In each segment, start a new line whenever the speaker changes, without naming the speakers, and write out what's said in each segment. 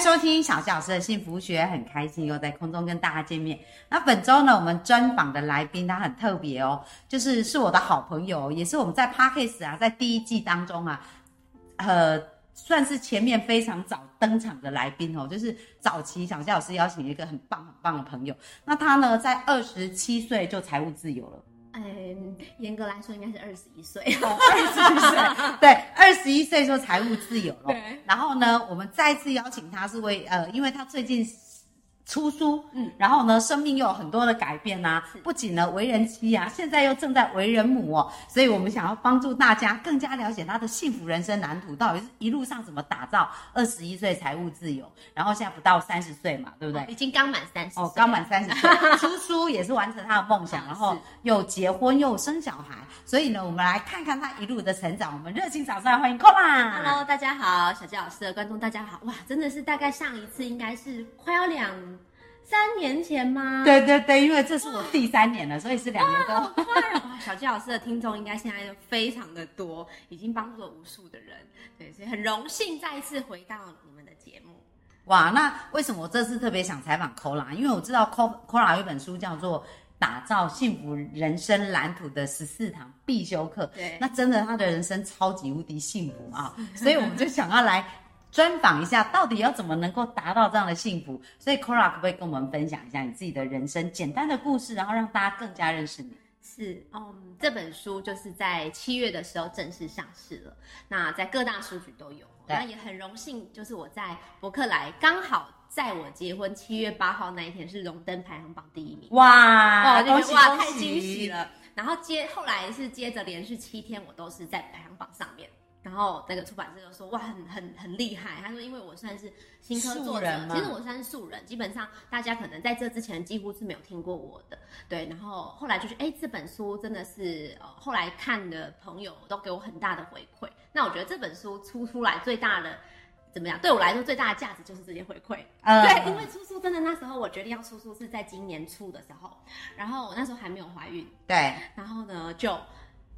收听小纪老师的幸福学，很开心又在空中跟大家见面。那本周呢，我们专访的来宾他很特别哦，就是是我的好朋友，也是我们在 Parkes 啊，在第一季当中啊，呃，算是前面非常早登场的来宾哦，就是早期小夏老师邀请一个很棒很棒的朋友。那他呢，在二十七岁就财务自由了。
嗯，严格来说应该是二十一岁，
二十一岁，对，二十一岁说财务自由了。然后呢，我们再次邀请他是为呃，因为他最近出书，嗯，然后呢，生命又有很多的改变呐、不仅呢为人妻啊，现在又正在为人母哦，所以我们想要帮助大家更加了解他的幸福人生蓝图，到底是一路上怎么打造二十一岁财务自由，然后现在不到三十岁嘛，对不对？
已经刚满三十
哦，刚满三十岁，出书也是完成他的梦想，然后又结婚又生小孩，所以呢，我们来看看他一路的成长。我们热情掌声来欢迎 Kola。
Hello，大家好，小杰老师的观众大家好，哇，真的是大概上一次应该是快要两三年前吗？
对对对，因为这是我第三年了，所以是两年多。
小纪老师的听众应该现在就非常的多，已经帮助了无数的人，对，所以很荣幸再一次回到你们的节目。
哇，那为什么我这次特别想采访 Kola？因为我知道 Ko- Kola 有一本书叫做《打造幸福人生蓝图的十四堂必修课》，
对
那真的他的人生超级无敌幸福啊！所以我们就想要来专访一下，到底要怎么能够达到这样的幸福？所以 kora 可不可以跟我们分享一下你自己的人生简单的故事，然后让大家更加认识你？
是，嗯，这本书就是在七月的时候正式上市了，那在各大书局都有。
对
那也很荣幸，就是我在博客来刚好在我结婚七月八号那一天是荣登排行榜第一名。
哇，
哦，就觉得哇，
恭喜恭
太惊喜
喜！
了。然后接后来是接着连续七天，我都是在排行榜上面。然后那个出版社就说哇，很很很厉害。他说，因为我算是新科作者其实我算是素人，基本上大家可能在这之前几乎是没有听过我的。对，然后后来就是哎，这本书真的是呃，后来看的朋友都给我很大的回馈。那我觉得这本书出出来最大的怎么样？对我来说最大的价值就是这些回馈。
嗯
对，因为出书真的那时候我决定要出书是在今年初的时候，然后我那时候还没有怀孕，
对，
然后呢就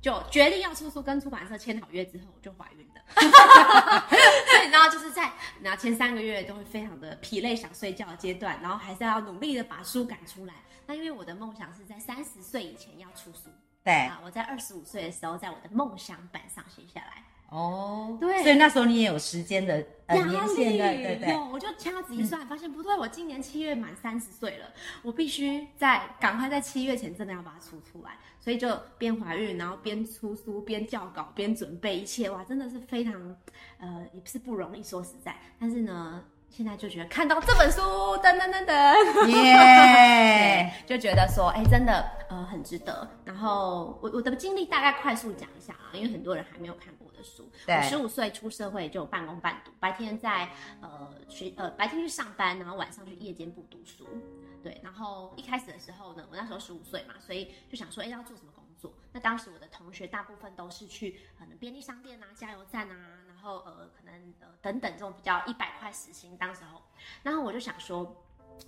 就决定要出书，跟出版社签好约之后我就怀孕了。所以然后就是在然后前三个月都会非常的疲累想睡觉的阶段，然后还是要努力的把书赶出来。那因为我的梦想是在三十岁以前要出书，
对，
啊，我在二十五岁的时候在我的梦想板上写下来。
哦，
对
所以那时候你也有时间的呃
压
年限的，
力
对对。
有，我就掐指一算，发现不对，我今年七月满三十岁了，我必须在赶快在七月前真的要把它出出来，所以就边怀孕，然后边出书，边校稿，边准备一切，哇，真的是非常，呃，也不是不容易，说实在，但是呢。现在就觉得看到这本书，噔噔噔噔，
耶！
对，就觉得说，哎、真的，呃，很值得。然后我我的经历大概快速讲一下啊，因为很多人还没有看过我的书。
对
我十五岁出社会就半工半读，白天在呃学呃白天去上班，然后晚上去夜间部读书。对，然后一开始的时候呢，我那时候十五岁嘛，所以就想说，哎、要做什么工作？那当时我的同学大部分都是去可能便利商店啊、加油站啊，然后呃可能呃等等这种比较一百块时薪，当时候，然后我就想说。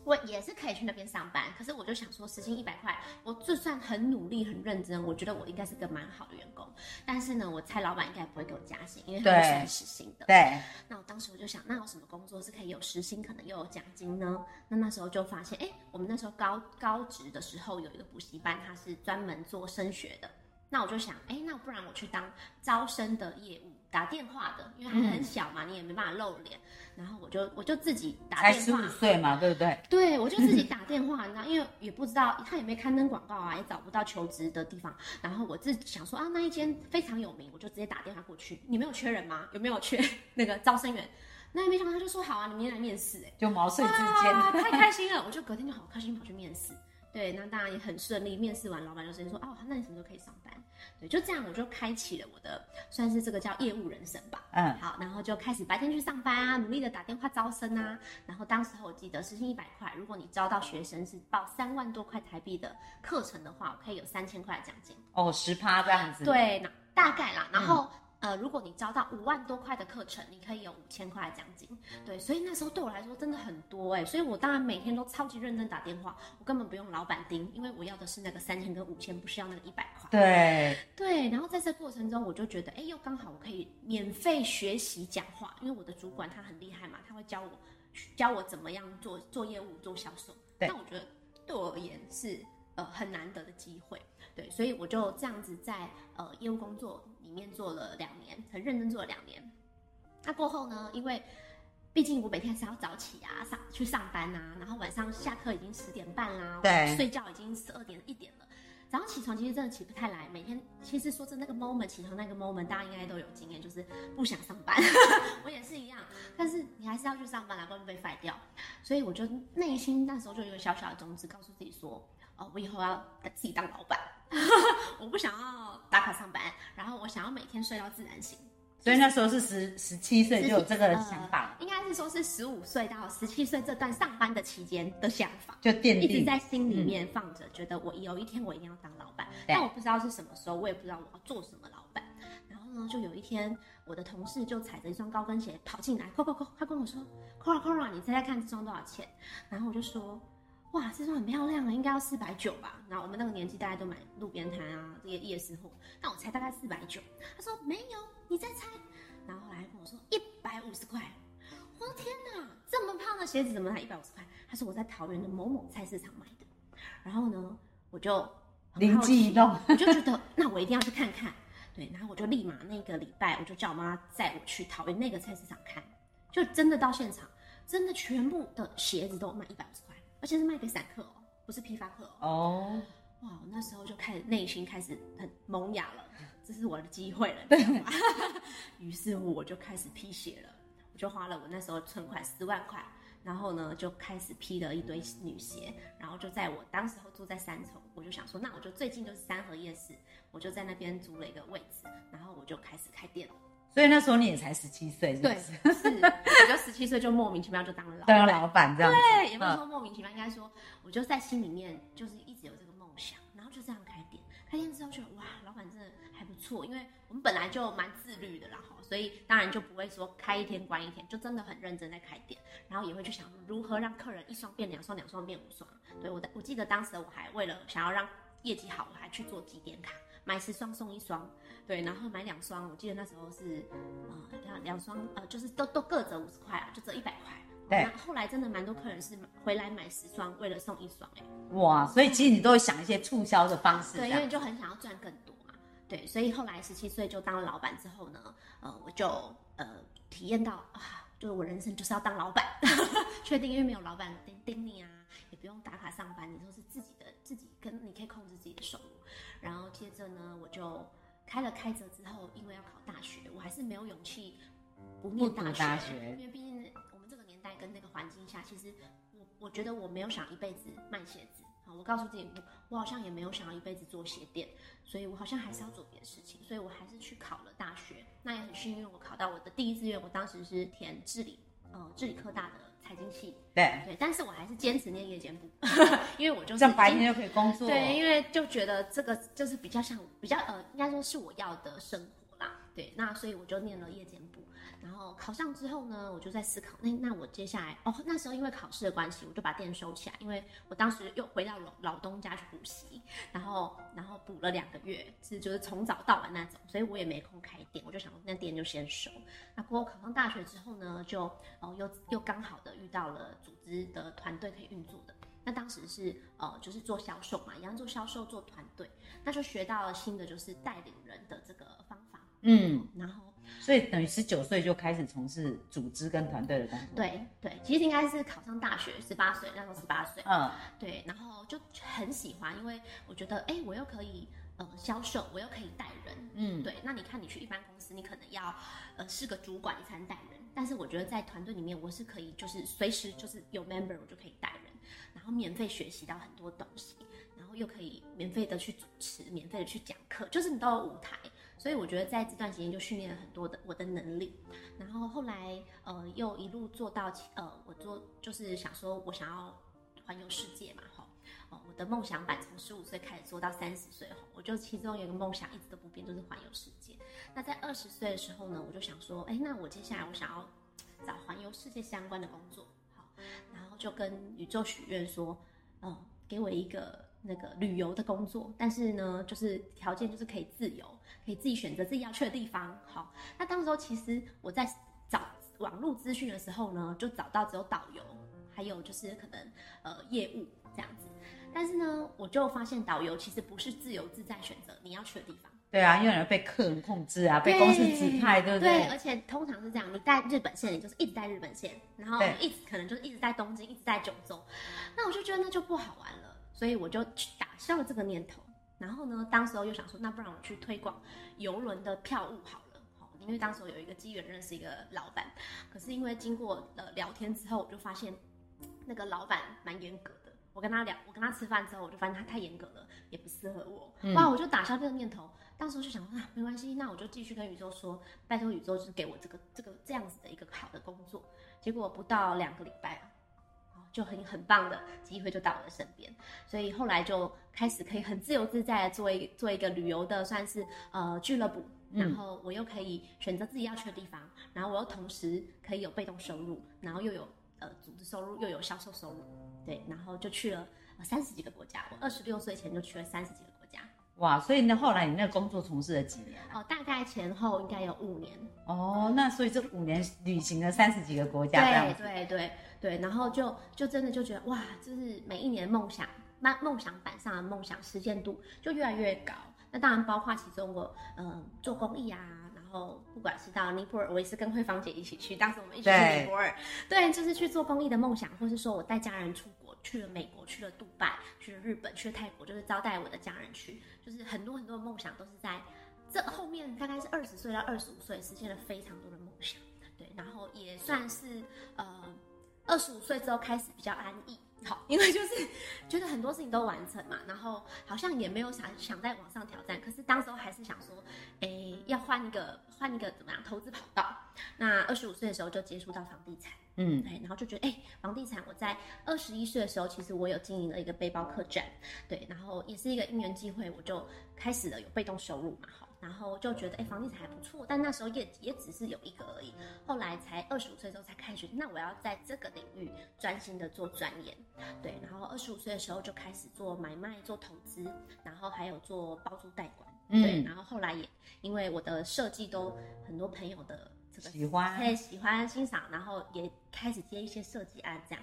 我也是可以去那边上班，可是我就想说，时薪一百块，我就算很努力、很认真，我觉得我应该是个蛮好的员工。但是呢，我猜老板应该不会给我加薪，因为他
对
是算时薪的。
对，
那我当时我就想，那有什么工作是可以有时薪，可能又有奖金呢？那那时候就发现，哎、我们那时候高高职的时候有一个补习班，它是专门做升学的。那我就想，哎、那不然我去当招生的业务，打电话的，因为还很小嘛，你也没办法露脸。然后我就我就自己打电话
才十五，岁嘛，对不对？
对，我就自己 打电话，你知道，因为也不知道他也没刊登广告啊，也找不到求职的地方。然后我自己想说啊，那一间非常有名，我就直接打电话过去。你们有缺人吗？有没有缺那个招生员？那也没想到他就说好啊，你明天来面试、哎，
就毛遂自
哇，
荐。
太开心了！我就隔天就好开心跑去面试。对，那当然也很顺利。面试完，老板就直接说：“哦，那你什么时候可以上班？”对，就这样，我就开启了我的算是这个叫业务人生吧。
嗯，
好，然后就开始白天去上班啊，努力的打电话招生啊。然后当时候我记得时薪一百块，如果你招到学生是报三万多块台币的课程的话，我可以有三千块的奖金。
哦，十趴这样子。，
对，那大概啦。然后、呃，如果你招到五万多块的课程，你可以有五千块的奖金。对，所以那时候对我来说真的很多哎，所以我当然每天都超级认真打电话，我根本不用老板盯，因为我要的是那个三千跟五千，不是要那个一百块。
对
对，然后在这过程中，我就觉得，哎，又刚好我可以免费学习讲话，因为我的主管他很厉害嘛，他会教我教我怎么样做做业务、做销售。
对，
那我觉得对我而言是呃很难得的机会。对，所以我就这样子在呃业务工作里面做了两年，很认真做了两年。那过后呢，因为毕竟我每天是要早起啊，上去上班啊，然后晚上下课已经十点半啦，
对，
睡觉已经十二点一点了。早上起床其实真的起不太来，每天其实说真那个 moment 起床那个 moment 大家应该都有经验，就是不想上班，我也是一样。但是你还是要去上班，不然被 fire 掉。所以我就内心那时候就有一个小小的宗旨，告诉自己说，哦，我以后要自己当老板。我不想要打卡上班，然后我想要每天睡到自然醒。
所以那时候是十十七岁就有这个想法，
应该是说是十五岁到十七岁这段上班的期间的想法，
就奠定
一直在心里面放着，觉得我有一天我一定要当老板，但我不知道是什么时候，我也不知道我要做什么老板。然后呢，就有一天我的同事就踩着一双高跟鞋跑进来，扣扣扣，他跟我说，Cora Cora，你猜猜看这双多少钱？然后我就说。哇，这双很漂亮啊，应该要四百九吧？然后我们那个年纪大家都买路边摊啊，这些夜市货。那我猜大概四百九。他说没有，你再猜。然后后来跟我说一百五十块。我的天哪，这么胖的鞋子怎么才一百五十块？他说我在桃园的某某菜市场买的。然后呢，我就
灵机一动，
我就觉得那我一定要去看看。对，然后我就立马那个礼拜，我就叫我妈载我去桃园那个菜市场看。就真的到现场，真的全部的鞋子都卖一百五十块。而且是卖给散客哦，不是批发客哦。哇，我那时候就开始内心开始很萌芽了，这是我的机会了。对。于是乎我就开始批鞋了，我就花了我那时候存款十万块，然后呢就开始批了一堆女鞋，然后就在我当时候住在三重，我就想说，那我就最近就是三和夜市，我就在那边租了一个位置，然后我就开始开店了。
所以那时候你也才十七岁，
对，是，我就十七岁就莫名其妙就当了老
当老板这样，
对，也不是说莫名其妙，应该说我就在心里面就是一直有这个梦想，然后就这样开店，开店之后觉得哇，老板真的还不错，因为我们本来就蛮自律的啦哈，所以当然就不会说开一天关一天，就真的很认真在开店，然后也会去想如何让客人一双变两双，两双变五双，对我的，我记得当时我还为了想要让业绩好，我还去做几点卡，买十双送一双。对，然后买两双，我记得那时候是，呃，两两双，呃，就是都都各折五十块啊，就折一百块。
对，
后来真的蛮多客人是回来买十双，为了送一双，哎，
哇，所以其实你都会想一些促销的方式。
对，因为就很想要赚更多嘛。对，所以后来十七岁就当了老板之后呢，呃，我就呃体验到啊，就是我人生就是要当老板，确定因为没有老板盯盯你啊，也不用打卡上班，你都是自己的，跟你可以控制自己的收入。然后接着呢，我就。开了开折之后，因为要考大学，我还是没有勇气不念大学，因为毕竟我们这个年代跟那个环境下，其实我我觉得我没有想一辈子卖鞋子啊，我告诉自己，我我好像也没有想要一辈子做鞋店，所以我好像还是要做别的事情，所以我还是去考了大学。那也很幸运，我考到我的第一志愿，我当时是填智理，呃，智理科大的。财经系，
对。
对，但是我还是坚持念夜间部，因为我就
是白天就可以工作，
对，因为就觉得这个就是比较像比较呃，应该说是我要的生活啦，对，那所以我就念了夜间部。然后考上之后呢，我就在思考，那那我接下来哦，那时候因为考试的关系，我就把店收起来，因为我当时又回到老老东家去补习，然后然后补了两个月，是就是从早到晚那种，所以我也没空开店，我就想那店就先收。那过后考上大学之后呢，就哦又又刚好的遇到了组织的团队可以运作的，那当时是呃就是做销售嘛，一样做销售做团队，那就学到了新的就是带领人的这个方法，嗯，然后。
所以等于十九岁就开始从事组织跟团队的工作。
对对，其实应该是考上大学，十八岁那时候十八岁。嗯，对，然后就很喜欢，因为我觉得，哎，我又可以呃销售，我又可以带人。嗯，对。那你看，你去一般公司，你可能要呃是个主管，你才能带人。但是我觉得在团队里面，我是可以就是随时就是有 member，我就可以带人，然后免费学习到很多东西，然后又可以免费的去主持，免费的去讲课，就是你都有舞台。所以我觉得在这段时间就训练了很多的我的能力，然后后来呃又一路做到呃我做就是想说我想要环游世界嘛哈，哦，我的梦想版从十五岁开始做到三十岁后，我就其中有一个梦想一直都不变，就是环游世界。那在二十岁的时候呢，我就想说，哎，那我接下来我想要找环游世界相关的工作，好，然后就跟宇宙许愿说，嗯，给我一个那个旅游的工作，但是呢，就是条件就是可以自由，可以自己选择自己要去的地方。好，那当时候其实我在找网络资讯的时候呢，就找到只有导游，还有就是可能呃业务这样子。但是呢，我就发现导游其实不是自由自在选择你要去的地方。
对啊，因为人被客人控制啊，被公司指派，对不对？
对，而且通常是这样，你在日本线，你就是一直在日本线，然后一直可能就是一直在东京，一直在九州。那我就觉得那就不好玩了，所以我就去打消了这个念头。然后呢，当时候又想说，那不然我去推广游轮的票务好了，好，因为当时候有一个机缘认识一个老板，可是因为经过了聊天之后，我就发现那个老板蛮严格的。我跟他聊，我跟他吃饭之后，我就发现他太严格了，也不适合我。哇，我就打消这个念头。当时就想啊，没关系，那我就继续跟宇宙说，拜托宇宙就是给我这个这个这样子的一个好的工作。结果不到两个礼拜啊，就很很棒的机会就到我的身边，所以后来就开始可以很自由自在的做一做一个旅游的算是呃俱乐部，然后我又可以选择自己要去的地方，然后我又同时可以有被动收入，然后又有呃组织收入，又有销售收入，对，然后就去了三十几个国家，我二十六岁前就去了三十几个国家。
哇，所以呢，后来你那个工作从事了几年？
哦，大概前后应该有五年。
哦，那所以这五年旅行了三十几个国家，
对对对对，然后就就真的就觉得哇，就是每一年梦想，那梦想板上的梦想实现度就越来越高。那当然包括其中我嗯做公益啊，然后不管是到尼泊尔，我也是跟慧芳姐一起去，当时我们一起去尼泊尔，对，就是去做公益的梦想，或是说我带家人出国。去了美国，去了杜拜，去了日本，去了泰国，就是招待我的家人去，就是很多很多的梦想都是在这后面，大概是二十岁到二十五岁实现了非常多的梦想，对，然后也算是呃二十五岁之后开始比较安逸，好，因为就是觉得很多事情都完成嘛，然后好像也没有想想再往上挑战，可是当时候还是想说，哎，要换一个换一个怎么样投资跑道，那二十五岁的时候就接触到房地产。嗯，对，然后就觉得，哎，房地产，我在二十一岁的时候，其实我有经营了一个背包客栈，对，然后也是一个因缘机会，我就开始了有被动收入嘛，好，然后就觉得，哎，房地产还不错，但那时候也也只是有一个而已，后来才二十五岁之后才开始，那我要在这个领域专心的做钻研，对，然后二十五岁的时候就开始做买卖、做投资，然后还有做包租代管，对，然后后来也因为我的设计都很多朋友的这个。
喜欢，
对，喜欢欣赏，然后也开始接一些设计案，这样。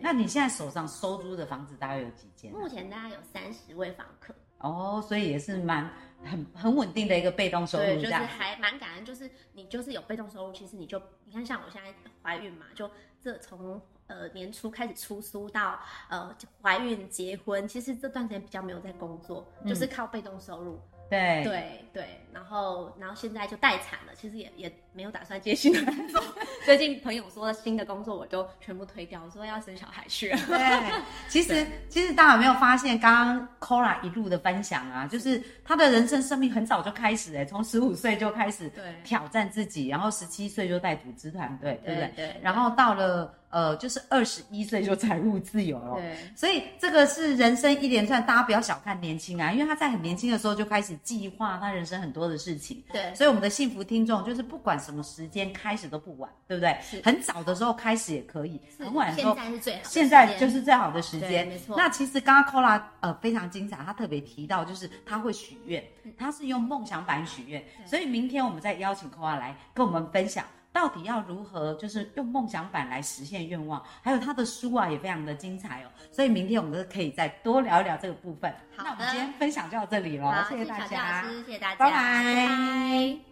那你现在手上收租的房子大概有几间？
目前大概有三十位房客。
哦，所以也是蛮很很稳定的一个被动收入，对
就是还蛮感恩，就是你就是有被动收入，其实你就你看像我现在怀孕嘛，就这从呃年初开始出书到呃怀孕结婚，其实这段时间比较没有在工作，就是靠被动收入。
对。
对对，然后然后现在就待产了，其实也也没有打算接新的工作。最近朋友说新的工作，我就全部推掉，我说要生小孩去了。
对，其实其实大家有没有发现，刚刚 Kora 一路的分享啊，就是他的人生生命很早就开始哎，从十五岁就开始挑战自己，然后十七岁就带组织团队，对不对？
对。
然后到了。呃，就是二十一岁就财务自由了，
对，
所以这个是人生一连串，大家不要小看年轻啊，因为他在很年轻的时候就开始计划他人生很多的事情，
对，
所以我们的幸福听众就是不管什么时间开始都不晚，对不对？很早的时候开始也可以，很晚的时候
现在是最好，
现在就是最好的时间，
没错。
那其实刚刚 Kola 呃非常精彩，他特别提到就是他会许愿，他是用梦想版许愿，所以明天我们再邀请 Kola 来跟我们分享。到底要如何，就是用梦想版来实现愿望？还有他的书啊，也非常的精彩哦。所以明天我们都可以再多聊一聊这个部分。
好
那我们今天分享就到这里了，谢谢大
家，谢谢大家，
拜拜。